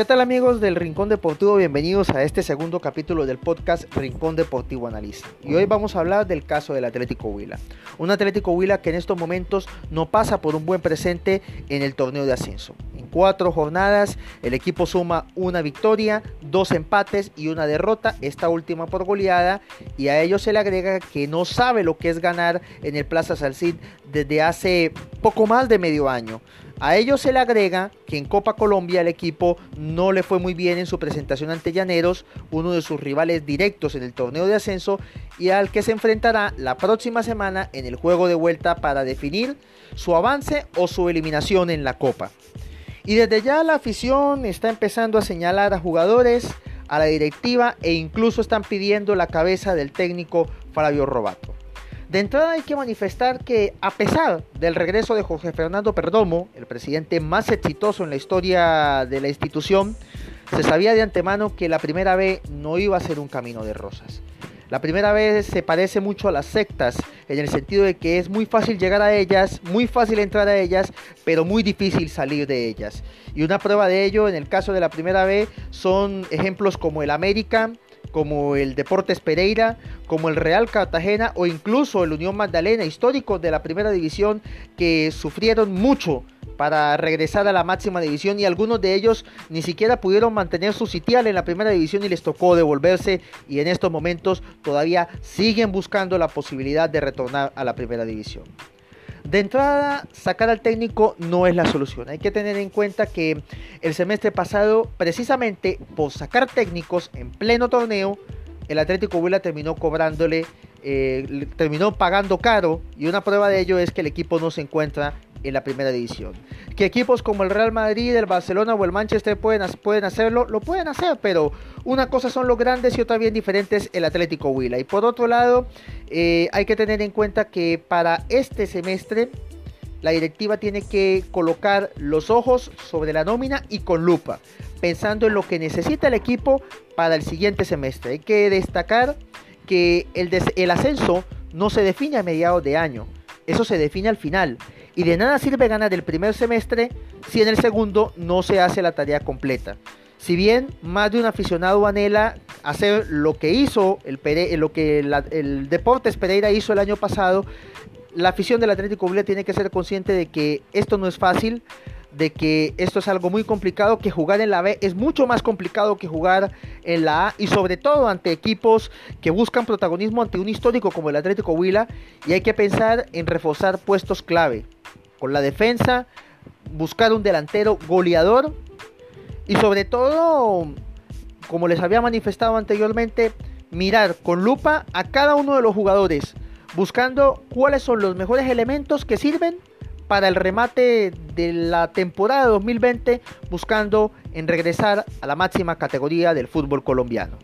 ¿Qué tal amigos del Rincón Deportivo? Bienvenidos a este segundo capítulo del podcast Rincón Deportivo Analista. Y hoy vamos a hablar del caso del Atlético Huila. Un Atlético Huila que en estos momentos no pasa por un buen presente en el torneo de ascenso. Cuatro jornadas el equipo suma una victoria, dos empates y una derrota, esta última por goleada. Y a ello se le agrega que no sabe lo que es ganar en el Plaza Salcid desde hace poco más de medio año. A ello se le agrega que en Copa Colombia el equipo no le fue muy bien en su presentación ante Llaneros, uno de sus rivales directos en el torneo de ascenso y al que se enfrentará la próxima semana en el juego de vuelta para definir su avance o su eliminación en la Copa. Y desde ya la afición está empezando a señalar a jugadores, a la directiva e incluso están pidiendo la cabeza del técnico Fabio Robato. De entrada hay que manifestar que a pesar del regreso de Jorge Fernando Perdomo, el presidente más exitoso en la historia de la institución, se sabía de antemano que la primera vez no iba a ser un camino de rosas. La primera vez se parece mucho a las sectas, en el sentido de que es muy fácil llegar a ellas, muy fácil entrar a ellas, pero muy difícil salir de ellas. Y una prueba de ello, en el caso de la primera vez, son ejemplos como el América, como el Deportes Pereira, como el Real Cartagena o incluso el Unión Magdalena, históricos de la primera división que sufrieron mucho para regresar a la máxima división y algunos de ellos ni siquiera pudieron mantener su sitial en la primera división y les tocó devolverse y en estos momentos todavía siguen buscando la posibilidad de retornar a la primera división. De entrada, sacar al técnico no es la solución. Hay que tener en cuenta que el semestre pasado, precisamente por sacar técnicos en pleno torneo, el Atlético Huila terminó cobrándole, eh, terminó pagando caro y una prueba de ello es que el equipo no se encuentra en la primera división. Que equipos como el Real Madrid, el Barcelona o el Manchester pueden, pueden hacerlo, lo pueden hacer, pero una cosa son los grandes y otra bien diferentes el Atlético Huila. Y por otro lado, eh, hay que tener en cuenta que para este semestre la directiva tiene que colocar los ojos sobre la nómina y con lupa, pensando en lo que necesita el equipo para el siguiente semestre. Hay que destacar que el, el ascenso no se define a mediados de año, eso se define al final. Y de nada sirve ganar el primer semestre si en el segundo no se hace la tarea completa. Si bien más de un aficionado anhela hacer lo que hizo el, lo que el Deportes Pereira hizo el año pasado, la afición del Atlético Huila tiene que ser consciente de que esto no es fácil, de que esto es algo muy complicado, que jugar en la B es mucho más complicado que jugar en la A y sobre todo ante equipos que buscan protagonismo ante un histórico como el Atlético Huila y hay que pensar en reforzar puestos clave con la defensa, buscar un delantero goleador y sobre todo, como les había manifestado anteriormente, mirar con lupa a cada uno de los jugadores, buscando cuáles son los mejores elementos que sirven para el remate de la temporada 2020, buscando en regresar a la máxima categoría del fútbol colombiano.